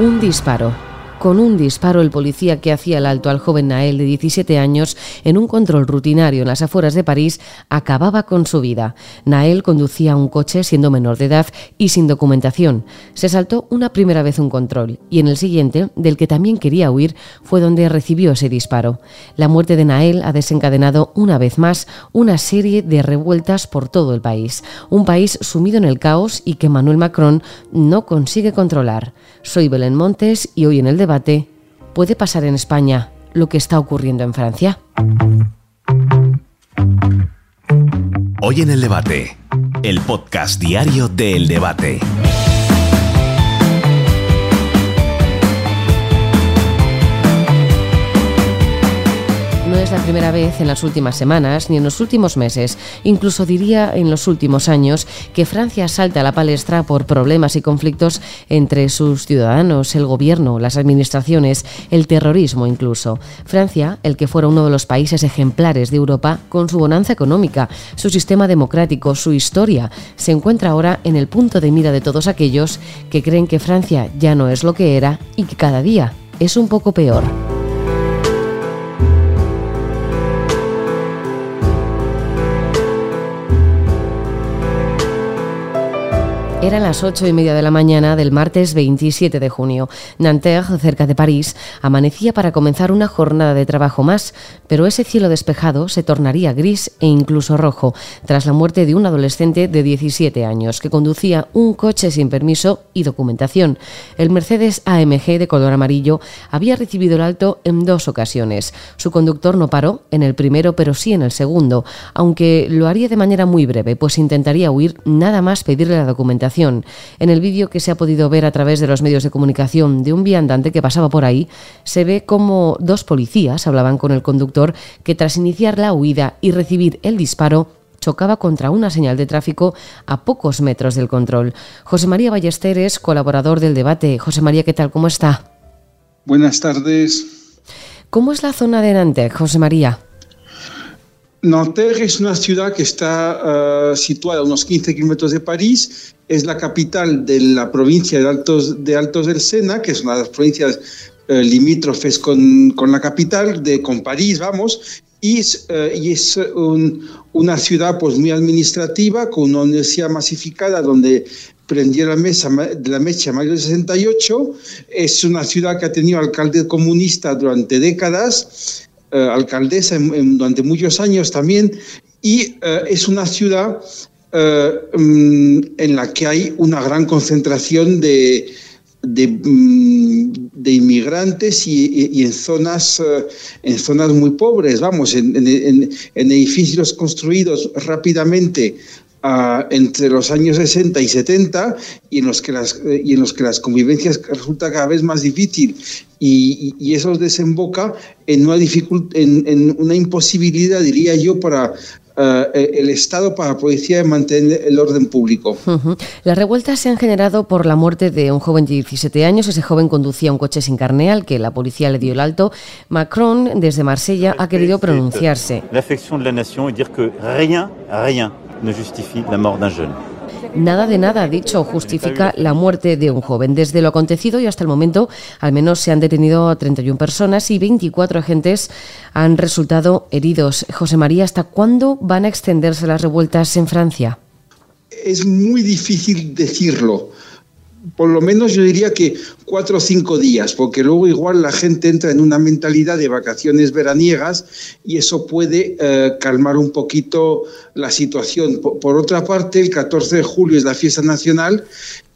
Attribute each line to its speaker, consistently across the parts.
Speaker 1: Un disparo con un disparo, el policía que hacía el alto al joven Nael de 17 años en un control rutinario en las afueras de París acababa con su vida. Nael conducía un coche siendo menor de edad y sin documentación. Se saltó una primera vez un control y en el siguiente, del que también quería huir, fue donde recibió ese disparo. La muerte de Nael ha desencadenado una vez más una serie de revueltas por todo el país. Un país sumido en el caos y que Manuel Macron no consigue controlar. Soy Belén Montes y hoy en el debate, ¿puede pasar en España lo que está ocurriendo en Francia?
Speaker 2: Hoy en el debate, el podcast diario del debate.
Speaker 1: Es la primera vez en las últimas semanas ni en los últimos meses, incluso diría en los últimos años, que Francia salta a la palestra por problemas y conflictos entre sus ciudadanos, el gobierno, las administraciones, el terrorismo incluso. Francia, el que fuera uno de los países ejemplares de Europa, con su bonanza económica, su sistema democrático, su historia, se encuentra ahora en el punto de mira de todos aquellos que creen que Francia ya no es lo que era y que cada día es un poco peor. Eran las ocho y media de la mañana del martes 27 de junio. Nanterre, cerca de París, amanecía para comenzar una jornada de trabajo más, pero ese cielo despejado se tornaría gris e incluso rojo tras la muerte de un adolescente de 17 años que conducía un coche sin permiso y documentación. El Mercedes AMG de color amarillo había recibido el alto en dos ocasiones. Su conductor no paró en el primero, pero sí en el segundo, aunque lo haría de manera muy breve, pues intentaría huir nada más pedirle la documentación en el vídeo que se ha podido ver a través de los medios de comunicación de un viandante que pasaba por ahí, se ve como dos policías hablaban con el conductor que tras iniciar la huida y recibir el disparo, chocaba contra una señal de tráfico a pocos metros del control. José María Ballesteres, colaborador del debate. José María, ¿qué tal? ¿Cómo está?
Speaker 3: Buenas tardes.
Speaker 1: ¿Cómo es la zona de Nantes, José María?
Speaker 3: Nanterre es una ciudad que está uh, situada a unos 15 kilómetros de París, es la capital de la provincia de Altos, de Altos del Sena, que es una de las provincias uh, limítrofes con, con, la capital, de, con París, vamos, y es, uh, y es un, una ciudad pues, muy administrativa, con una universidad masificada donde prendió la, mesa, la mecha en mayo del 68, es una ciudad que ha tenido alcalde comunista durante décadas, eh, alcaldesa durante muchos años también, y eh, es una ciudad eh, mm, en la que hay una gran concentración de, de, mm, inmigrantes y, en, zonas, en zonas muy pobres, vamos, en, en edificios construidos rápidamente entre los años 60 y 70 y en los que las, y en los que las convivencias resulta cada vez más difícil y, y, eso desemboca en una, en, en, una imposibilidad, diría yo, para uh, el Estado, para la policía, de mantener el orden público.
Speaker 1: Uh -huh. Las revueltas se han generado por la muerte de un joven de 17 años. Ese joven conducía un coche sin carné al que la policía le dio el alto. Macron, desde Marsella, ha querido pronunciarse.
Speaker 4: La afección de la nación y decir que rien, rien ne justifie la mort d'un jeune.
Speaker 1: Nada de nada, ha dicho, justifica la muerte de un joven. Desde lo acontecido y hasta el momento, al menos se han detenido a 31 personas y 24 agentes han resultado heridos. José María, ¿hasta cuándo van a extenderse las revueltas en Francia?
Speaker 3: Es muy difícil decirlo por lo menos yo diría que cuatro o cinco días, porque luego igual la gente entra en una mentalidad de vacaciones veraniegas y eso puede eh, calmar un poquito la situación. Por, por, otra parte, el 14 de julio es la fiesta nacional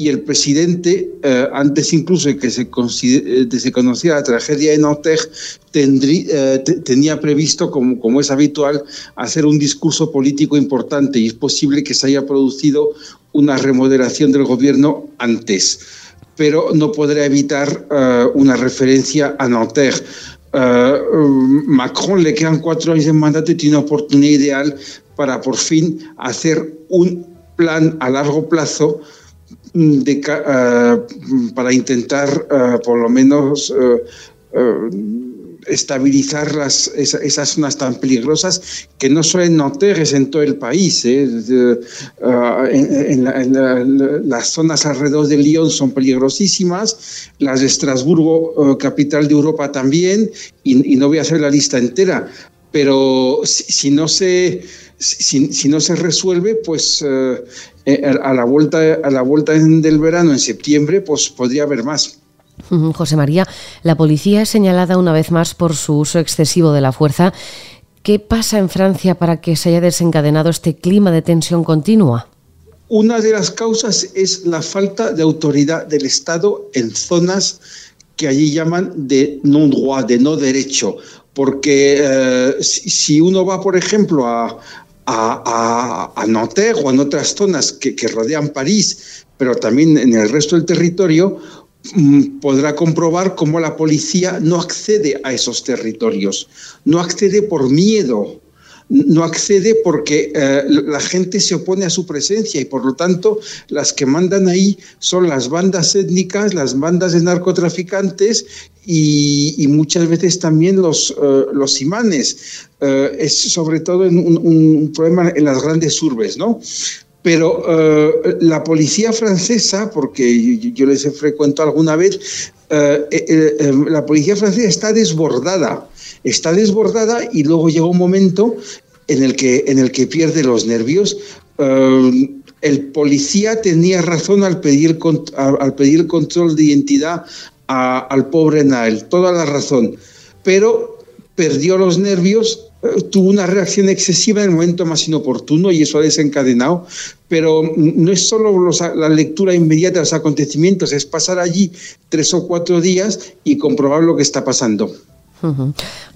Speaker 3: y el presidente, eh, antes incluso de que se, de se conociera la tragedia de Nantes, tendrí, eh, tenía previsto, como, como es habitual, hacer un discurso político importante y es posible que se haya producido una remodelación del gobierno antes, pero no podrá evitar uh, una referencia a Nanterre. Uh, Macron le quedan cuatro años de mandato y tiene una oportunidad ideal para por fin hacer un plan a largo plazo uh, para intentar por lo menos estabilizar las, esas zonas tan peligrosas que no solo en Nanterre, en todo el país. ¿eh? Ah, las zonas alrededor de Lyon son peligrosísimas, las de Estrasburgo, capital de Europa también, y, no voy a hacer la lista entera, pero si, no se... Si, no se resuelve, pues a la vuelta a la vuelta del verano en septiembre, pues podría haber más.
Speaker 1: José María, la policía es señalada una vez más por su uso excesivo de la fuerza. ¿Qué pasa en Francia para que se haya desencadenado este clima de tensión continua?
Speaker 3: Una de las causas es la falta de autoridad del Estado en zonas que allí llaman de non-droit, de no derecho. Porque eh, si uno va, por ejemplo, a, a, a, Nanterre o en otras zonas que, que rodean París, pero también en el resto del territorio, Mm, podrá comprobar cómo la policía no accede a esos territorios, no accede por miedo, no accede porque eh, la gente se opone a su presencia y por lo tanto las que mandan ahí son las bandas étnicas, las bandas de narcotraficantes y, muchas veces también los, eh, los imanes. Eh, es sobre todo un, un, problema en las grandes urbes, ¿no? Pero la policía francesa, porque yo, les he frecuentado alguna vez, eh, eh, la policía francesa está desbordada, está desbordada y luego llega un momento en el que, en el que pierde los nervios. el policía tenía razón al pedir, al pedir control de identidad al pobre Nael, toda la razón, pero perdió los nervios tuvo una reacción excesiva en el momento más inoportuno y eso ha desencadenado. Pero no es solo la lectura inmediata de los acontecimientos, es pasar allí tres o cuatro días y comprobar lo que está pasando.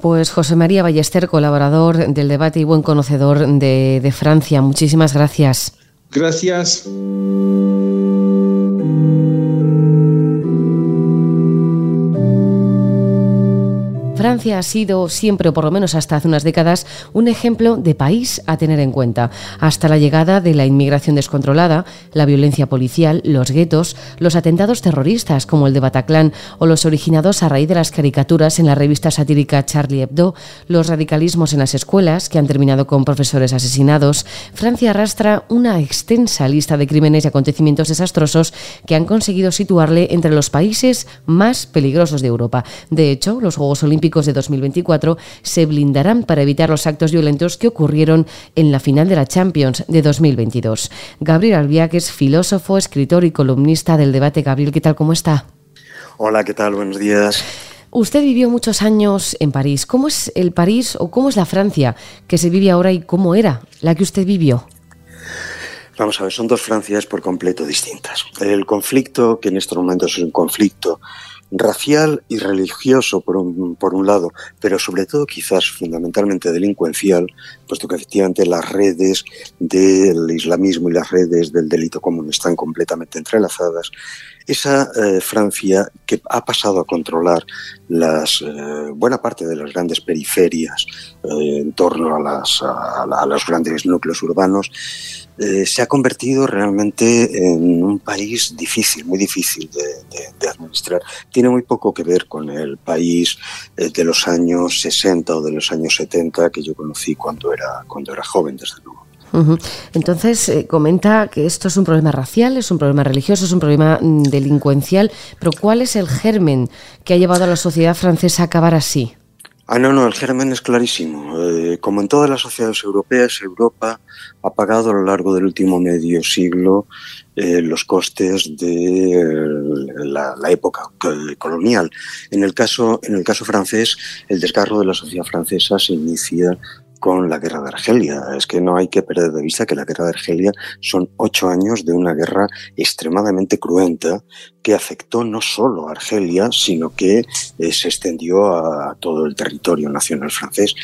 Speaker 1: Pues José María Ballester, colaborador del debate y buen conocedor de, de Francia, muchísimas gracias.
Speaker 3: Gracias.
Speaker 1: Francia ha sido siempre, o por lo menos hasta hace unas décadas, un ejemplo de país a tener en cuenta. Hasta la llegada de la inmigración descontrolada, la violencia policial, los guetos, los atentados terroristas como el de Bataclan o los originados a raíz de las caricaturas en la revista satírica Charlie Hebdo, los radicalismos en las escuelas que han terminado con profesores asesinados, Francia arrastra una extensa lista de crímenes y acontecimientos desastrosos que han conseguido situarle entre los países más peligrosos de Europa. De hecho, los Juegos Olímpicos de 2024 se blindarán para evitar los actos violentos que ocurrieron en la final de la Champions de 2022. Gabriel Albiac es filósofo, escritor y columnista del debate. Gabriel, ¿qué tal? ¿Cómo está?
Speaker 5: Hola, ¿qué tal? Buenos días.
Speaker 1: Usted vivió muchos años en París. ¿Cómo es el París o cómo es la Francia que se vive ahora y cómo era la que usted vivió?
Speaker 5: Vamos a ver, son dos Francias por completo distintas. El conflicto, que en estos momentos es un conflicto racial y religioso por un, por un lado, pero sobre todo quizás fundamentalmente delincuencial, puesto que efectivamente las redes del islamismo y las redes del delito común están completamente entrelazadas, esa eh, Francia que ha pasado a controlar las, eh, buena parte de las grandes periferias eh, en torno a, las, a, los grandes núcleos urbanos, se ha convertido realmente en un país difícil, muy difícil de, administrar. Tiene muy poco que ver con el país de los años 60 o de los años 70 que yo conocí cuando era, cuando era joven, desde luego.
Speaker 1: Entonces, eh, comenta que esto es un problema racial, es un problema religioso, es un problema mm, delincuencial, pero ¿cuál es el germen que ha llevado a la sociedad francesa a acabar así?
Speaker 5: Ah, no, no, el germen es clarísimo. Eh, como en todas las sociedades europeas, Europa ha pagado a lo largo del último medio siglo eh, los costes de la, época colonial. En el, caso, en el caso francés, el desgarro de la sociedad francesa se inicia con la guerra de Argelia. Es que no hay que perder de vista que la guerra de Argelia son ocho años de una guerra extremadamente cruenta que afectó no solo a Argelia, sino que eh, se extendió a, todo el territorio nacional francés.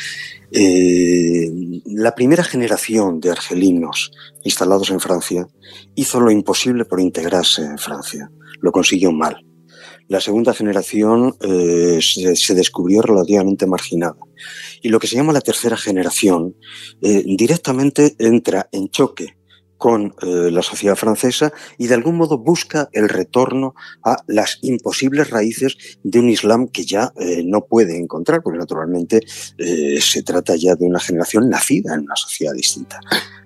Speaker 5: Eh, la primera generación de argelinos instalados en Francia hizo lo imposible por integrarse en Francia. Lo consiguió mal. La segunda generación eh, se, descubrió relativamente marginada. Y lo que se llama la tercera generación eh, directamente entra en choque con eh, la sociedad francesa y de algún modo busca el retorno a las imposibles raíces de un Islam que ya eh, no puede encontrar, porque naturalmente eh, se trata ya de una generación nacida en una sociedad distinta.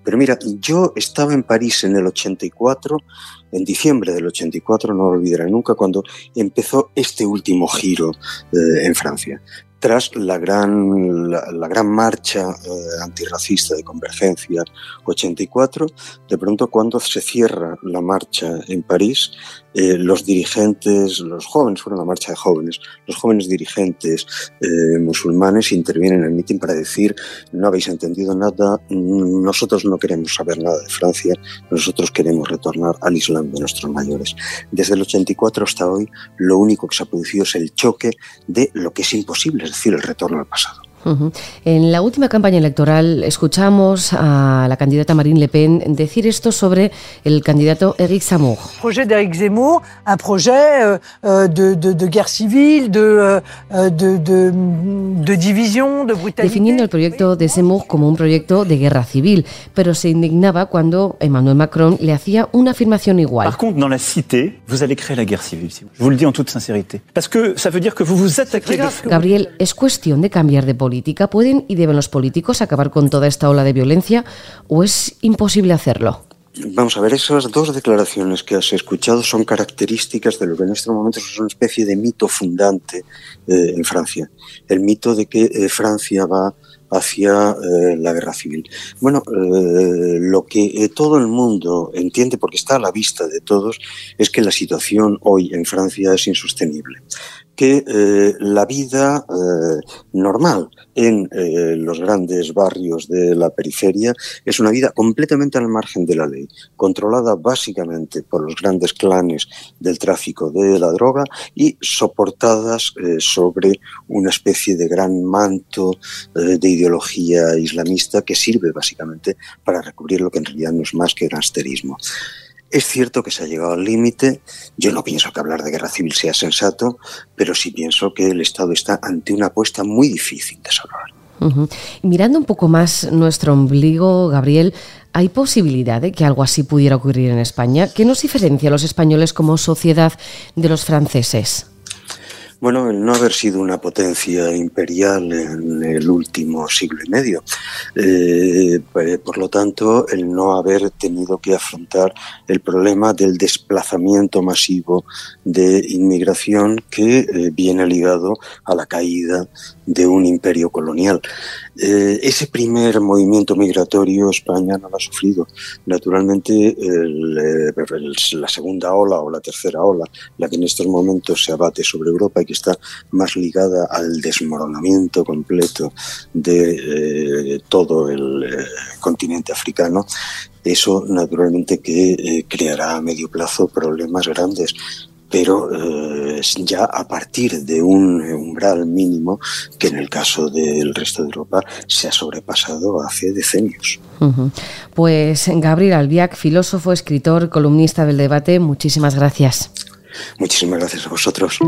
Speaker 5: Pero mira, yo estaba en París en el 84, en diciembre del 84, no lo olvidaré nunca, cuando empezó este último giro en Francia tras la gran, la, gran marcha eh, antirracista de Convergencia 84, de pronto cuando se cierra la marcha en París, eh, los dirigentes, los jóvenes, fueron una marcha de jóvenes, los jóvenes dirigentes eh, musulmanes intervienen en el mitin para decir no habéis entendido nada, nosotros no queremos saber nada de Francia, nosotros queremos retornar al Islam de nuestros mayores. Desde el 84 hasta hoy, lo único que se ha producido es el choque de lo que es imposible, es decir, el retorno al pasado.
Speaker 1: En la última campaña electoral escuchamos a la candidata Marine Le Pen decir esto sobre el candidato Eric Zemmour.
Speaker 6: Projet d'Eric Zemmour, un projet euh, euh, de, de, de, guerre civile, de, euh, de, de, división, de brutalité.
Speaker 1: Definiendo el proyecto de Zemmour como un proyecto de guerra civil, pero se indignaba cuando Emmanuel Macron le hacía una afirmación igual.
Speaker 4: Par contre, dans la cité, vous allez créer la guerre civile. Je vous le dis en toute sincérité. Parce que ça veut dire que vous vous attaquez...
Speaker 1: Gabriel, ¿es cuestión de cambiar de política? ¿Pueden y deben los políticos acabar con toda esta ola de violencia o es imposible hacerlo?
Speaker 5: Vamos a ver, esas dos declaraciones que has escuchado son características de lo que en este momento es una especie de mito fundante eh, en Francia. El mito de que eh, Francia va hacia eh, la guerra civil. Bueno, lo que todo el mundo entiende, porque está a la vista de todos, es que la situación hoy en Francia es insostenible que la vida normal en eh, los grandes barrios de la periferia es una vida completamente al margen de la ley, controlada básicamente por los grandes clanes del tráfico de la droga y soportadas sobre una especie de gran manto de ideología islamista que sirve básicamente para recubrir lo que en realidad no es más que gangsterismo. Es cierto que se ha llegado al límite. Yo no pienso que hablar de guerra civil sea sensato, pero sí pienso que el Estado está ante una apuesta muy difícil de salvar.
Speaker 1: Mirando un poco más nuestro ombligo, Gabriel, ¿hay posibilidad de que algo así pudiera ocurrir en España? ¿Qué nos diferencia a los españoles como sociedad de los franceses?
Speaker 5: Bueno, el no haber sido una potencia imperial en el último siglo y medio. Eh, eh, por lo tanto, el no haber tenido que afrontar el problema del desplazamiento masivo de inmigración que eh, viene ligado a la caída de un imperio colonial. Ese primer movimiento migratorio España no lo ha sufrido. Naturalmente, la segunda ola o la tercera ola, la que en estos momentos se abate sobre Europa y que está más ligada al desmoronamiento completo de eh, todo el continente africano, eso naturalmente que creará a medio plazo problemas grandes pero eh, ya a partir de un umbral mínimo que en el caso del resto de Europa se ha sobrepasado hace decenios.
Speaker 1: Pues Gabriel Albiac, filósofo, escritor, columnista del debate, muchísimas gracias.
Speaker 5: Muchísimas gracias a vosotros.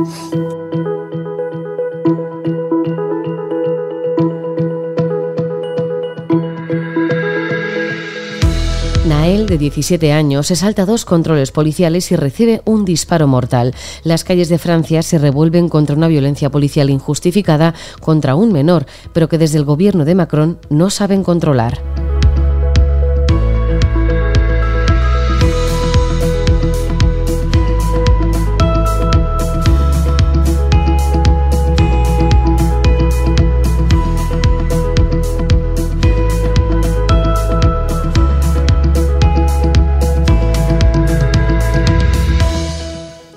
Speaker 1: Nael, de 17 años, se salta dos controles policiales y recibe un disparo mortal. Las calles de Francia se revuelven contra una violencia policial injustificada contra un menor, pero que desde el gobierno de Macron no saben controlar.